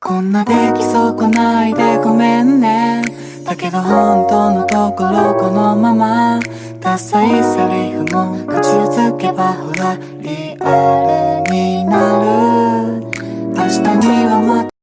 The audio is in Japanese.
こんな出来損ないでごめんね。だけど本当のところこのままダサいセリフも口をつけばほらリアルになる。明日にはまた